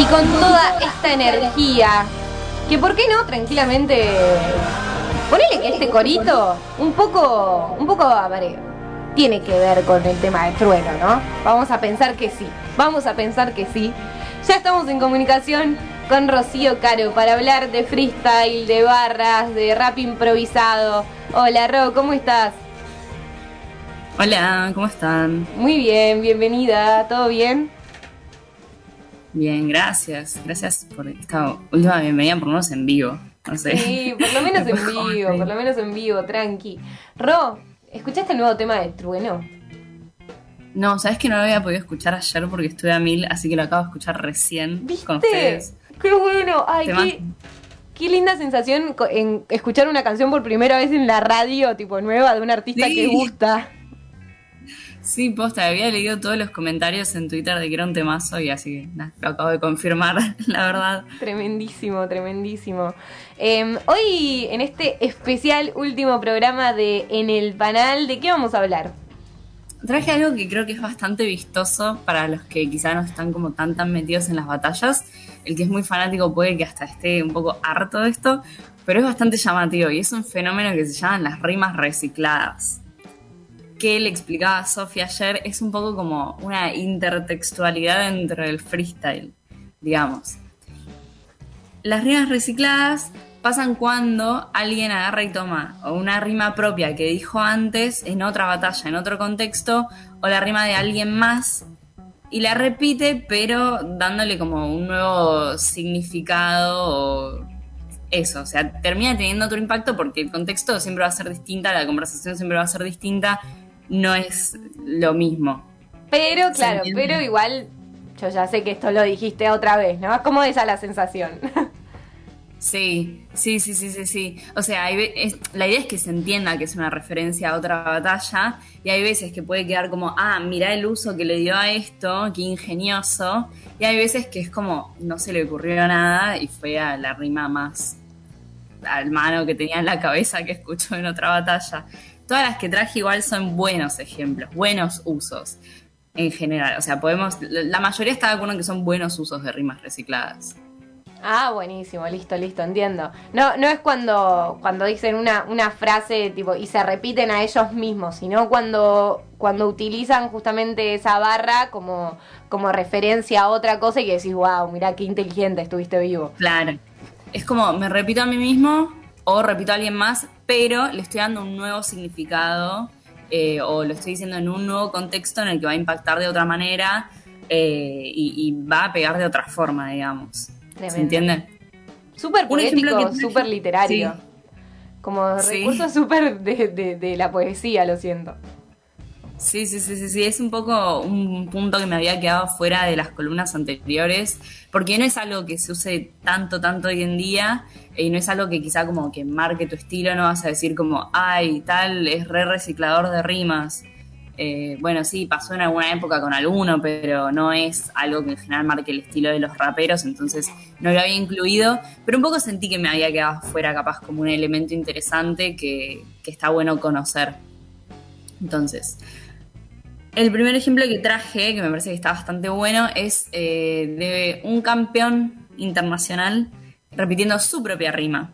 y con toda esta energía, que por qué no tranquilamente ponele que este corito un poco, un poco a ver, tiene que ver con el tema del trueno, ¿no? Vamos a pensar que sí, vamos a pensar que sí. Ya estamos en comunicación con Rocío Caro para hablar de freestyle, de barras, de rap improvisado. Hola Ro, ¿cómo estás? Hola, ¿cómo están? Muy bien, bienvenida, ¿todo bien? Bien, gracias. Gracias por esta última bienvenida, por lo menos en vivo. No sé. Sí, por lo menos en vivo, por lo menos en vivo, tranqui. Ro, ¿escuchaste el nuevo tema de Trueno? No, sabes que no lo había podido escuchar ayer porque estuve a mil, así que lo acabo de escuchar recién con ustedes. ¡Qué bueno! ¡Ay, qué, qué, linda sensación en escuchar una canción por primera vez en la radio, tipo nueva, de un artista que gusta! Sí, posta, había leído todos los comentarios en Twitter de que era un temazo y así lo acabo de confirmar, la verdad. Tremendísimo, tremendísimo. Em, hoy, en este especial último programa de En el Panal, ¿de qué vamos a hablar? Traje algo que creo que es bastante vistoso para los que quizá no están como tan tan metidos en las batallas. El que es muy fanático puede que hasta esté un poco harto de esto, pero es bastante llamativo y es un fenómeno que se llaman las rimas recicladas que le explicaba Sofía ayer es un poco como una intertextualidad entre el freestyle, digamos. Las rimas recicladas pasan cuando alguien agarra y toma una rima propia que dijo antes en otra batalla, en otro contexto, o la rima de alguien más y la repite, pero dándole como un nuevo significado o eso, o sea, termina teniendo otro impacto porque el contexto siempre va a ser distinta, la conversación siempre va a ser distinta no es lo mismo. Pero, claro, pero igual, yo ya sé que esto lo dijiste otra vez, ¿no? ¿Cómo esa la sensación? Sí, sí, sí, sí, sí, sí. O sea, la idea es que se entienda que es una referencia a otra batalla y hay veces que puede quedar como, ah, mira el uso que le dio a esto, qué ingenioso. Y hay veces que es como, no se le ocurrió nada y fue a la rima más al mano que tenía en la cabeza que escuchó en otra batalla. Todas las que traje igual son buenos ejemplos, buenos usos en general. O sea, podemos. La mayoría está de acuerdo en que son buenos usos de rimas recicladas. Ah, buenísimo, listo, listo, entiendo. No, no es cuando, cuando dicen una, una frase tipo y se repiten a ellos mismos, sino cuando, cuando utilizan justamente esa barra como, como referencia a otra cosa y que decís, wow, mira qué inteligente estuviste vivo. Claro. Es como, me repito a mí mismo, o repito a alguien más, pero le estoy dando un nuevo significado eh, o lo estoy diciendo en un nuevo contexto en el que va a impactar de otra manera eh, y, va a pegar de otra forma, digamos. ¿Se entiende? Súper poético, súper literario. Como recurso súper de, de la poesía, lo siento. Sí, sí, sí, sí, sí, es un poco un punto que me había quedado fuera de las columnas anteriores, porque no es algo que se use tanto, tanto hoy en día, y no es algo que quizá como que marque tu estilo, no vas a decir como, ay, tal, es re reciclador de rimas. Eh, bueno, sí, pasó en alguna época con alguno, pero no es algo que en general marque el estilo de los raperos, entonces no lo había incluido, pero un poco sentí que me había quedado fuera capaz como un elemento interesante que, que está bueno conocer. Entonces, el primer ejemplo que traje, que me parece que está bastante bueno, es eh, de un campeón internacional repitiendo su propia rima.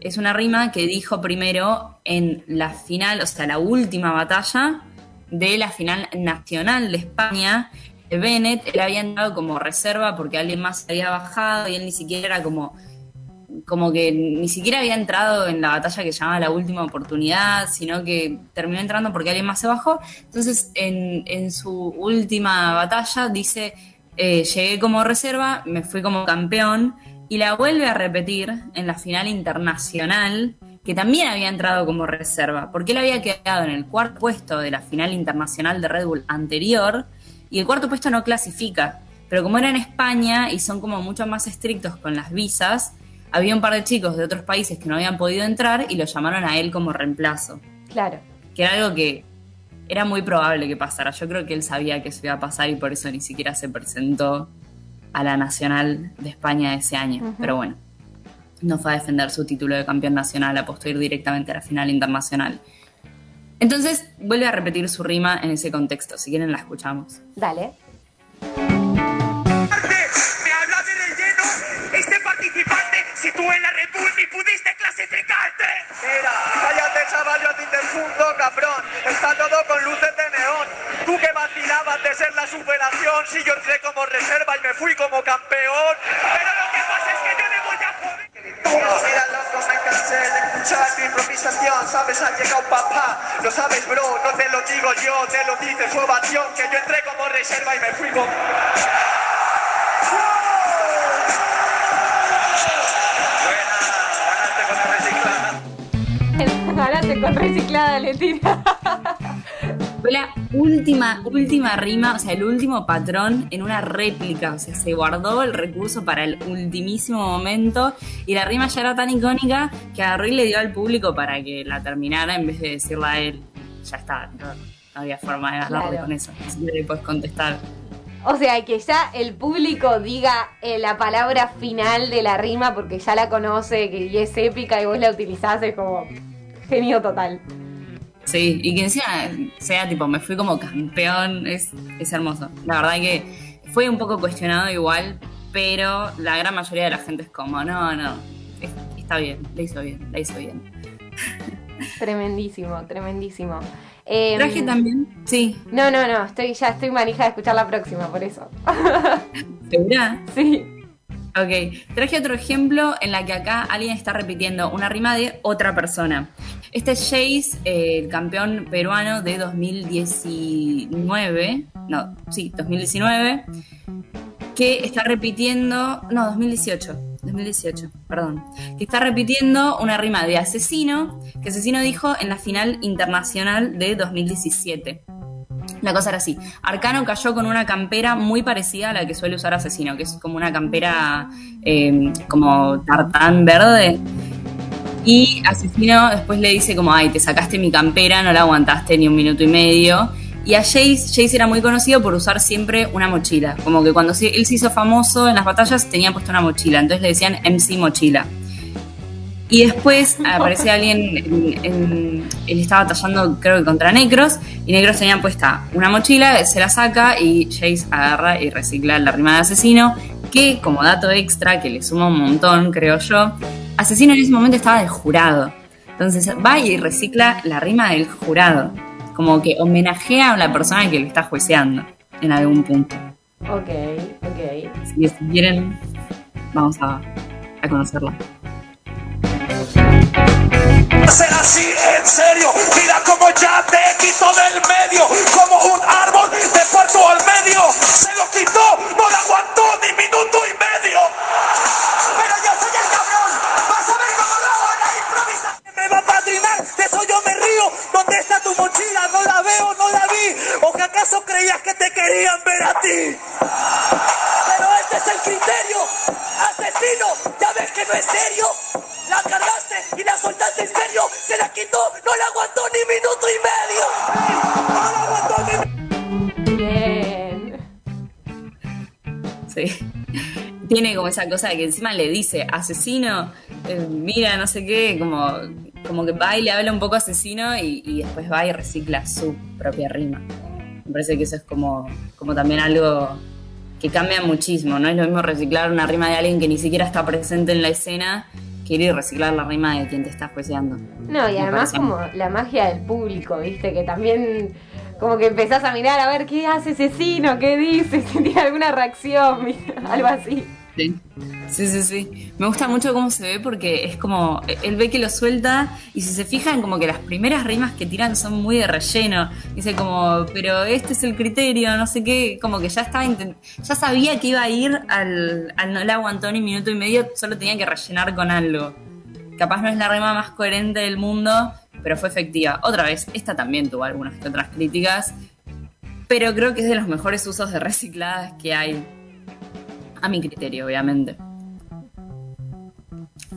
Es una rima que dijo primero en la final, o sea, la última batalla de la final nacional de España. Bennett, él había entrado como reserva porque alguien más había bajado y él ni siquiera era como como que ni siquiera había entrado en la batalla que llamaba La Última Oportunidad, sino que terminó entrando porque alguien más se bajó. Entonces, en, su última batalla dice, eh, llegué como reserva, me fui como campeón, y la vuelve a repetir en la final internacional, que también había entrado como reserva, porque él había quedado en el cuarto puesto de la final internacional de Red Bull anterior, y el cuarto puesto no clasifica. Pero como era en España y son como mucho más estrictos con las visas, había un par de chicos de otros países que no habían podido entrar y lo llamaron a él como reemplazo. Claro. Que era algo que era muy probable que pasara. Yo creo que él sabía que eso iba a pasar y por eso ni siquiera se presentó a la Nacional de España ese año. Pero bueno, no fue a defender su título de campeón nacional, apostó ir directamente a la final internacional. Entonces vuelve a repetir su rima en ese contexto. Si quieren la escuchamos. Dale. manera. Cállate, chaval, yo a ti te fundo, cabrón. Está todo con luces de neón. Tú que vacilabas de ser la superación, si yo entré como reserva y me fui como campeón. Pero lo que pasa es que yo le voy a joder. Todos miran locos, escuchar tu improvisación. Sabes, ha llegado papá. Lo sabes, bro, no te lo digo yo, te lo dice su ovación. Que yo entré como reserva y me fui como. Reciclada, le tira. Fue la última, última rima, o sea, el último patrón en una réplica. O sea, se guardó el recurso para el ultimísimo momento y la rima ya era tan icónica que agarró y le dio al público para que la terminara en vez de decirla a él. Ya está, no, no había forma de ganarle Claro. con eso. Que le puedes contestar. O sea, que ya el público diga eh, la palabra final de la rima porque ya la conoce, que y es épica y vos la utilizás, es como genio total. Sí, y que encima sea tipo, me fui como campeón, es, es hermoso. La verdad que fue un poco cuestionado igual, pero la gran mayoría de la gente es como, no, no, es- está bien, la hizo bien, la hizo bien. Tremendísimo, tremendísimo. Em, Traje también, sí, No, no, no, estoy, ya estoy manija de escuchar la próxima, por eso. ¿segura? Sí. Ok, traje otro ejemplo en la que acá alguien está repitiendo una rima de otra persona. Este es Jace, el campeón peruano de 2019, no, sí, 2019, que está repitiendo, no, 2018, 2018, perdón, que está repitiendo una rima de asesino, que asesino dijo en la final internacional de 2017. La cosa era así. Arcano cayó con una campera muy parecida a la que suele usar Asesino, que es como una campera eh, como tartán verde. Y Asesino después le dice como, ay, te sacaste mi campera, no la aguantaste ni un minuto y medio. Y a Jace, Jace era muy conocido por usar siempre una mochila. Como que cuando él se hizo famoso en las batallas tenía puesto una mochila. Entonces le decían MC Mochila. Y después aparece alguien, en- en- él estaba batallando creo que contra Necros, y Necros tenía puesta una mochila, se la saca y Jace agarra y recicla la rima de asesino, que como dato extra, que le suma un montón, creo yo, asesino en ese momento estaba de jurado. Entonces va y recicla la rima del jurado, como que homenajea a la persona que le está jueceando en algún punto. Ok, ok. Así que si quieren, vamos a, a conocerla. Ser así, en serio, mira como ya te quito del medio, como un árbol de puerto al medio, se lo quitó, no lo aguantó ni minuto y medio. Pero yo soy el cabrón, vas a ver cómo lo hago la improvisación. Me va a padrinar, de eso yo me río, ¿dónde está tu mochila? No la veo, no la vi, o que acaso creías que te querían ver a ti. El criterio, asesino, ya ves que no es serio. La cargaste y la soltaste en serio, se la quitó, no la aguantó ni minuto y medio. No la aguantó ni Bien. Sí. Tiene como esa cosa de que encima le dice asesino, eh, mira, no sé qué, como, como que va y le habla un poco asesino y, y después va y recicla su propia rima. Me parece que eso es como, como también algo que cambia muchísimo, no es lo mismo reciclar una rima de alguien que ni siquiera está presente en la escena que ir y reciclar la rima de quien te está jueceando. No, y además como la magia del público, ¿viste? Que también como que empezás a mirar a ver qué hace asesino, qué dice, si tiene alguna reacción, algo así. Sí. sí, sí. Me gusta mucho cómo se ve porque es como, él ve que lo suelta y si se fijan como que las primeras rimas que tiran son muy de relleno. Dice como, pero este es el criterio, no sé qué, como que ya estaba, ya sabía que iba a ir al, al no le aguantó ni minuto y medio, solo tenía que rellenar con algo. Capaz no es la rima más coherente del mundo, pero fue efectiva. Otra vez, esta también tuvo algunas otras críticas, pero creo que es de los mejores usos de recicladas que hay. A mi criterio, obviamente.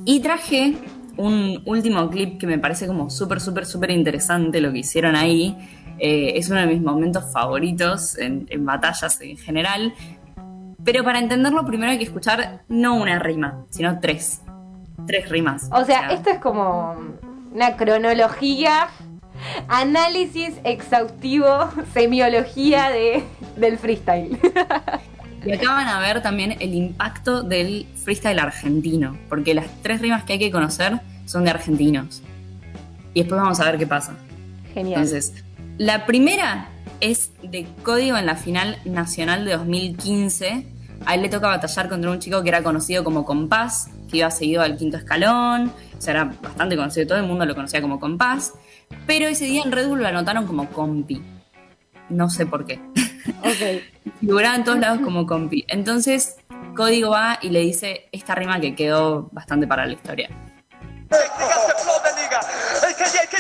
Y traje un último clip que me parece como súper, súper, súper interesante lo que hicieron ahí. Eh, es uno de mis momentos favoritos en, en batallas en general. Pero para entenderlo primero hay que escuchar no una rima, sino tres. Tres rimas. O sea, esto es como una cronología, análisis exhaustivo, semiología de, del freestyle. Y acá van a ver también el impacto del freestyle argentino, porque las tres rimas que hay que conocer son de argentinos. Y después vamos a ver qué pasa. Genial. Entonces, la primera es de código en la final nacional de 2015. A él le toca batallar contra un chico que era conocido como Compás, que iba seguido al quinto escalón, o sea, era bastante conocido, todo el mundo lo conocía como Compás, pero ese día en Red Bull lo anotaron como Compi. No sé por qué. Ok. Figuraba en todos lados como Compi. Entonces, Código va y le dice esta rima que quedó bastante para la historia. Que,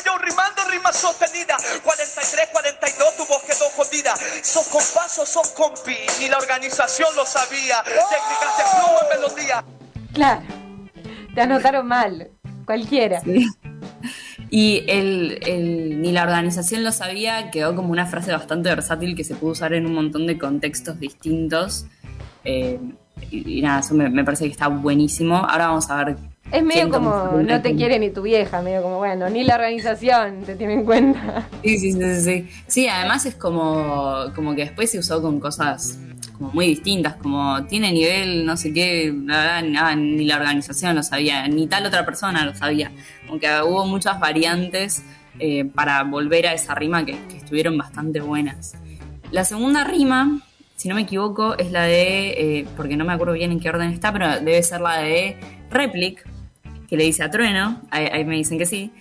yo rimando rima sostenida. 43, 42, tu voz quedó jodida. Sos compás o sos compi. Ni la organización lo sabía. Técnicas de flow en melodía. Claro. Te anotaron mal. Cualquiera. Y el, el- ni la organización lo sabía, quedó como una frase bastante versátil que se pudo usar en un montón de contextos distintos. Eh, y, y nada, eso me, me parece que está buenísimo. Ahora vamos a ver. Es medio como no te quiere ni tu vieja, medio como, bueno, ni la organización te tiene en cuenta. Sí, sí, sí, sí, sí. Sí, además es como, como que después se usó con cosas como muy distintas, como tiene nivel, no sé qué, la verdad, ni la organización lo sabía, ni tal otra persona lo sabía. Como que hubo muchas variantes eh, para volver a esa rima que, que estuvieron bastante buenas. La segunda rima, si no me equivoco, es la de, eh, porque no me acuerdo bien en qué orden está, pero debe ser la de Replic, que le dice a Trueno, ahí, ahí me dicen que sí,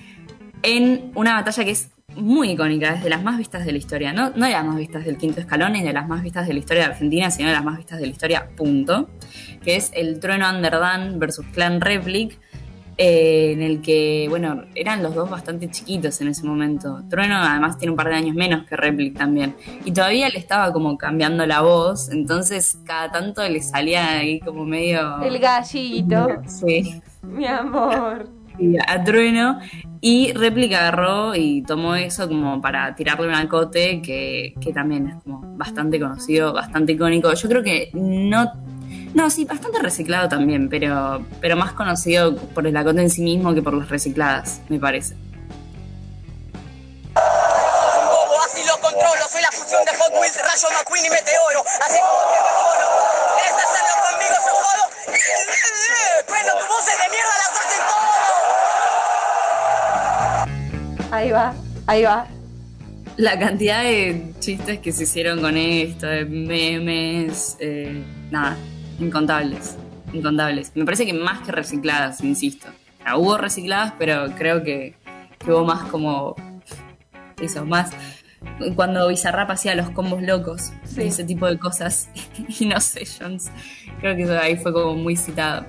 en una batalla que es muy icónica, es de las más vistas de la historia. No, no de las más vistas del quinto escalón ni de las más vistas de la historia de Argentina, sino de las más vistas de la historia, punto. Que es el Trueno Underdan versus Clan Replic, eh, en el que, bueno, eran los dos bastante chiquitos en ese momento. Trueno además tiene un par de años menos que Replic también. Y todavía le estaba como cambiando la voz, entonces cada tanto le salía ahí como medio... El gallito, Sí mi amor. A Trueno y Réplica agarró y tomó eso como para tirarle un alcote que, que también es como bastante conocido, bastante icónico. Yo creo que no... No, sí, bastante reciclado también, pero, pero más conocido por el acote en sí mismo que por las recicladas, me parece. Va, ahí va. La cantidad de chistes que se hicieron con esto, de memes, eh, nada, incontables, incontables. Me parece que más que recicladas, insisto. O sea, hubo recicladas, pero creo que, que hubo más como eso, más cuando Bizarrap hacía los combos locos Sí. y ese tipo de cosas y no sessions. Creo que eso ahí fue como muy citado.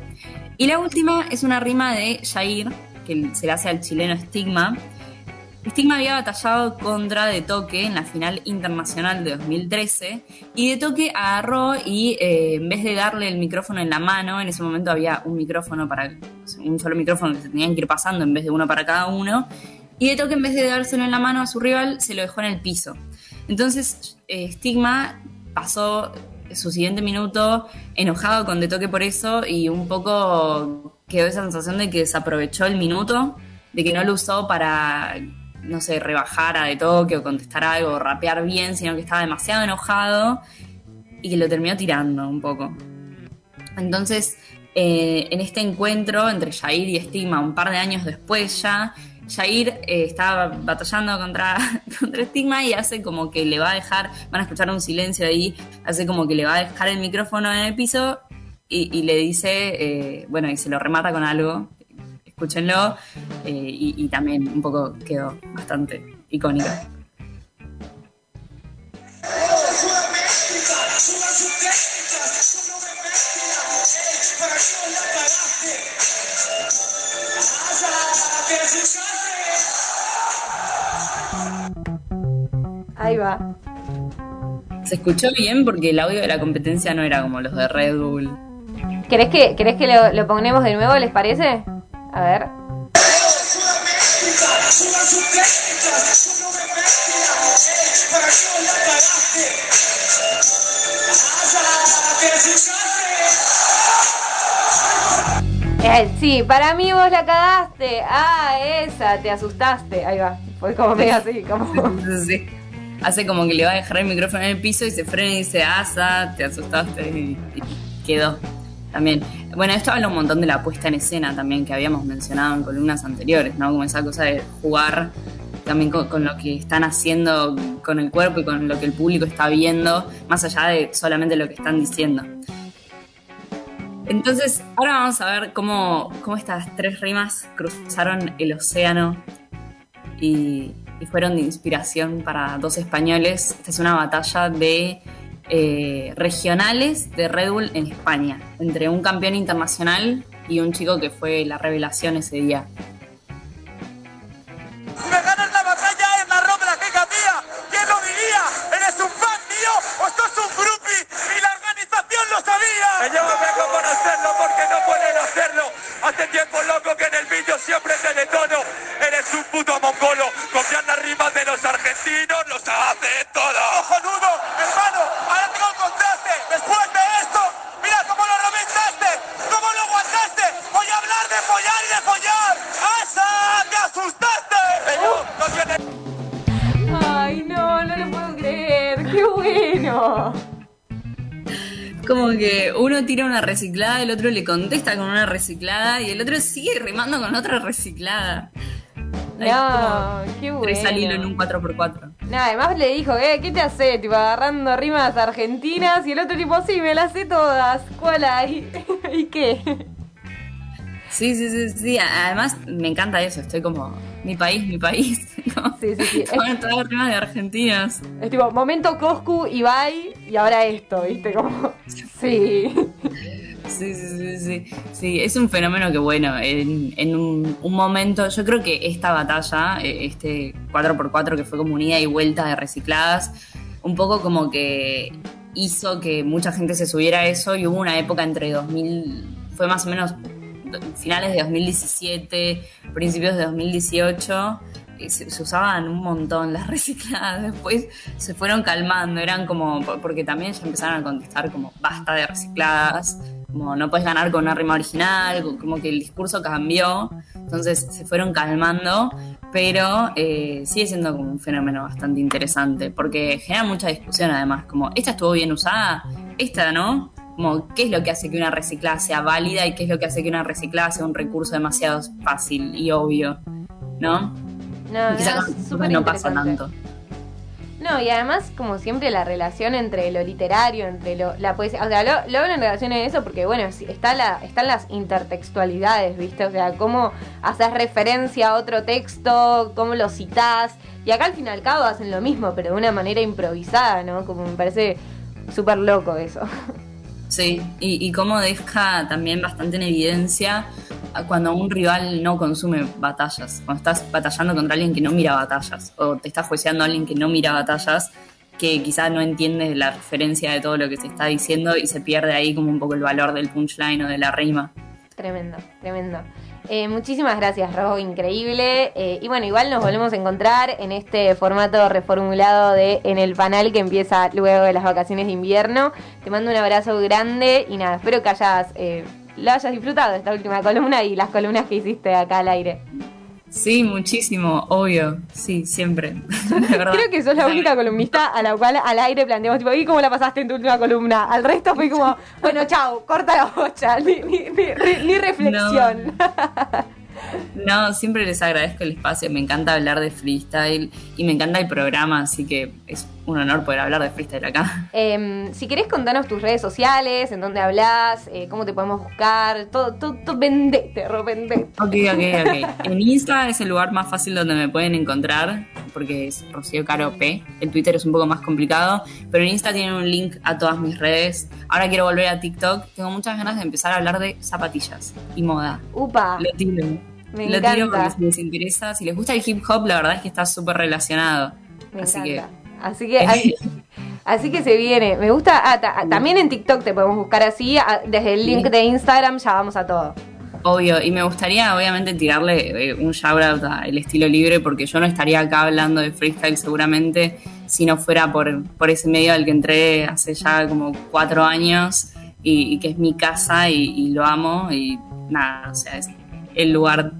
Y la última es una rima de Jair, que se le hace al chileno Stigma. Stigma había batallado contra De Toque en la final internacional de 2013 y De Toque agarró y eh, en vez de darle el micrófono en la mano, en ese momento había un micrófono para un solo micrófono que se tenían que ir pasando en vez de uno para cada uno y De Toque en vez de dárselo en la mano a su rival se lo dejó en el piso. Entonces eh, Stigma pasó su siguiente minuto enojado con De Toque por eso y un poco quedó esa sensación de que desaprovechó el minuto, de que no lo usó para, no sé, rebajar a De Toque o contestar algo o rapear bien, sino que estaba demasiado enojado y que lo terminó tirando un poco. Entonces, eh, en este encuentro entre Jair y Stigma, un par de años después ya, Jair eh, estaba batallando contra, contra y hace como que le va a dejar, van a escuchar un silencio ahí, hace como que le va a dejar el micrófono en el piso y, y le dice, eh, bueno, y se lo remata con algo, escúchenlo, eh, y, y también un poco quedó bastante icónica. Ahí va. Se escuchó bien porque el audio de la competencia no era como los de Red Bull. ¿Querés que, querés que lo, lo ponemos de nuevo, les parece? A ver. Eh, sí, para mí vos la cagaste. Ah, esa, te asustaste. Ahí va. Fue como medio así, como. Hace como que le va a dejar el micrófono en el piso y se frena y dice, asa, te asustaste y quedó. También. Bueno, esto habla un montón de la puesta en escena también que habíamos mencionado en columnas anteriores, ¿no? Como esa cosa de jugar también con, lo que están haciendo con el cuerpo y con lo que el público está viendo, más allá de solamente lo que están diciendo. Entonces, ahora vamos a ver cómo, cómo estas tres rimas cruzaron el océano y, y, fueron de inspiración para dos españoles. Esta es una batalla de eh, regionales de Red Bull en España, entre un campeón internacional y un chico que fue la revelación ese día. Una reciclada, el otro le contesta con una reciclada y el otro sigue rimando con otra reciclada. No, qué bueno. Tres al hilo en un 4x4. No, además le dijo, eh, ¿qué te hace? Tipo, agarrando rimas argentinas y el otro tipo, sí, me las sé todas. ¿Cuál hay? ¿Y qué? Sí, sí, sí, sí. Además, me encanta eso. Estoy como, mi país, mi país. Como, Sí, sí, sí. Con todas las rimas de argentinos. Es tipo, momento Coscu, Ibai y ahora esto, ¿viste? Como, sí. Sí, sí, sí, sí. Es un fenómeno que, bueno, en, en un, un momento, yo creo que esta batalla, eh, este 4x4 que fue como un ida y vuelta de recicladas, un poco como que hizo que mucha gente se subiera a eso y hubo una época entre 2000, fue más o menos finales de 2017, principios de 2018, y se, se, usaban un montón las recicladas, después se fueron calmando, eran como, porque también ya empezaron a contestar como basta de recicladas, como no puedes ganar con una rima original, como que el discurso cambió, entonces se fueron calmando, pero eh, sigue siendo como un fenómeno bastante interesante, porque genera mucha discusión además, como esta estuvo bien usada, esta no, como qué es lo que hace que una reciclada sea válida y qué es lo que hace que una reciclada sea un recurso demasiado fácil y obvio, ¿no? No, no, no pasa tanto. No, y además, como siempre, la relación entre lo literario, entre lo, la poesía. O sea, lo, lo hablo en relación a eso porque, bueno, está la, están las intertextualidades, ¿viste? O sea, cómo haces referencia a otro texto, cómo lo citás. Y acá al fin y al cabo hacen lo mismo, pero de una manera improvisada, ¿no? Como me parece súper loco eso. Sí, y, y cómo deja también bastante en evidencia cuando un rival no consume batallas, cuando estás batallando contra alguien que no mira batallas, o te estás jueceando a alguien que no mira batallas, que quizás no entiende la referencia de todo lo que se está diciendo y se pierde ahí como un poco el valor del punchline o de la rima. Tremendo, tremendo. Eh, muchísimas gracias, Robo, increíble. Eh, y bueno, igual nos volvemos a encontrar en este formato reformulado de En el Panal que empieza luego de las vacaciones de invierno. Te mando un abrazo grande y nada, espero que hayas, eh, lo hayas disfrutado esta última columna y las columnas que hiciste acá al aire. Sí, muchísimo, obvio, sí, siempre. Creo que sos la única columnista a la cual al aire planteamos, tipo, ¿y cómo la pasaste en tu última columna? Al resto fue como, bueno, chao, corta la bocha, ni, ni, ni, ni reflexión. No. No, siempre les agradezco el espacio, me encanta hablar de freestyle y me encanta el programa, así que es un honor poder hablar de freestyle acá. Eh, si querés contanos tus redes sociales, en dónde hablas, eh, cómo te podemos buscar, todo, todo, todo vendete, Ro, vendete. Ok, ok, ok. En Insta es el lugar más fácil donde me pueden encontrar, porque es Rocío Caro P. El Twitter es un poco más complicado, pero en Insta tienen un link a todas mis redes. Ahora quiero volver a TikTok, tengo muchas ganas de empezar a hablar de zapatillas y moda. Upa. Lo tiro. Me Lo encanta. tiro porque si les interesa, si les gusta el hip hop, la verdad es que está súper relacionado. Me Así encanta. Así que, así, así que se viene. Me gusta. ah, ta- también en TikTok te podemos buscar así. ah, Desde el link de Instagram ya vamos a todo. Obvio, y me gustaría obviamente tirarle eh, un shout out al estilo libre porque yo no estaría acá hablando de freestyle seguramente si no fuera por, por ese medio al que entré hace ya como cuatro años y, y que es mi casa y, y lo amo y nada, o sea, es el lugar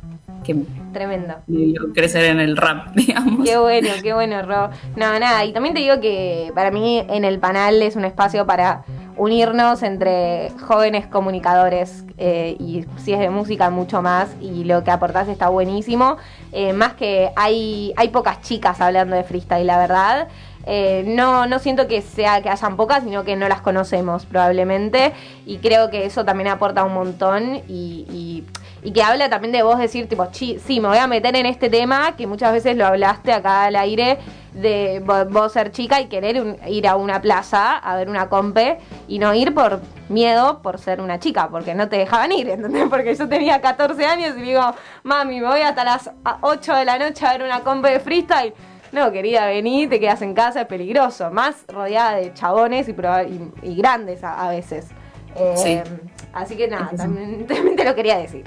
que Tremendo. me crecer en el rap, digamos. Qué bueno, qué bueno, Ro. No, nada, y también te digo que para mí en el panel es un espacio para unirnos entre jóvenes comunicadores eh, y si es de música mucho más y lo que aportás está buenísimo. Eh, más que hay, hay pocas chicas hablando de freestyle, la verdad. Eh, no, no siento que sea que hayan pocas, sino que no las conocemos probablemente. Y creo que eso también aporta un montón y, y, y que habla también de vos decir, tipo, "Chi, sí, me voy a meter en este tema, que muchas veces lo hablaste acá al aire, de vo- vos ser chica y querer un- ir a una plaza a ver una compe y no ir por miedo por ser una chica, porque no te dejaban ir, ¿entendés? Porque yo tenía 14 años y digo, mami, me voy hasta las a- 8 de la noche a ver una compe de freestyle. No, querida, vení, te quedas en casa, es peligroso. Más rodeada de chabones y, y, y grandes a, a veces. Eh, Sí. Así que nada, también, también te lo quería decir.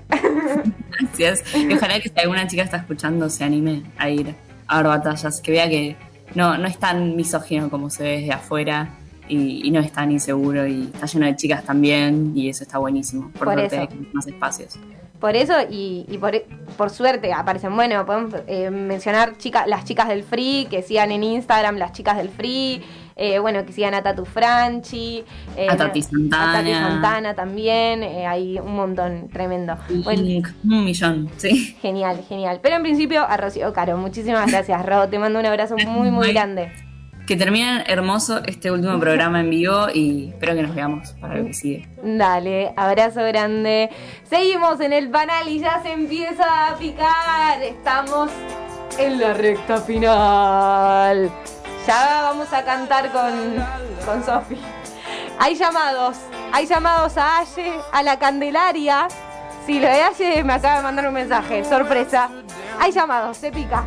Gracias. Y ojalá que si alguna chica está escuchando se anime a ir a ver batallas, que vea que no, no es tan misógino como se ve desde afuera y, y no es tan inseguro y está lleno de chicas también y eso está buenísimo. Por, Por suerte eso. hay más espacios. Por eso y, y por, por suerte aparecen, bueno, podemos eh, mencionar chica, las chicas del Free, que sigan en Instagram las chicas del Free, eh, bueno, que sigan a Tatu Franchi, eh, A Tati Santana. a Tati Santana también, eh, hay un montón, tremendo. Bueno, un millón, sí. genial, genial. Pero en principio a Rocío Caro, muchísimas gracias, Ro, te mando un abrazo muy, muy grande. Que terminen hermoso este último programa en vivo y espero que nos veamos para lo que sigue. Dale, abrazo grande. Seguimos en el panel y ya se empieza a picar. Estamos en la recta final. Ya vamos a cantar con, con Sofi. Hay llamados, hay llamados a Aye, a la Candelaria. Si lo de Aye me acaba de mandar un mensaje, sorpresa. Hay llamados, se pica.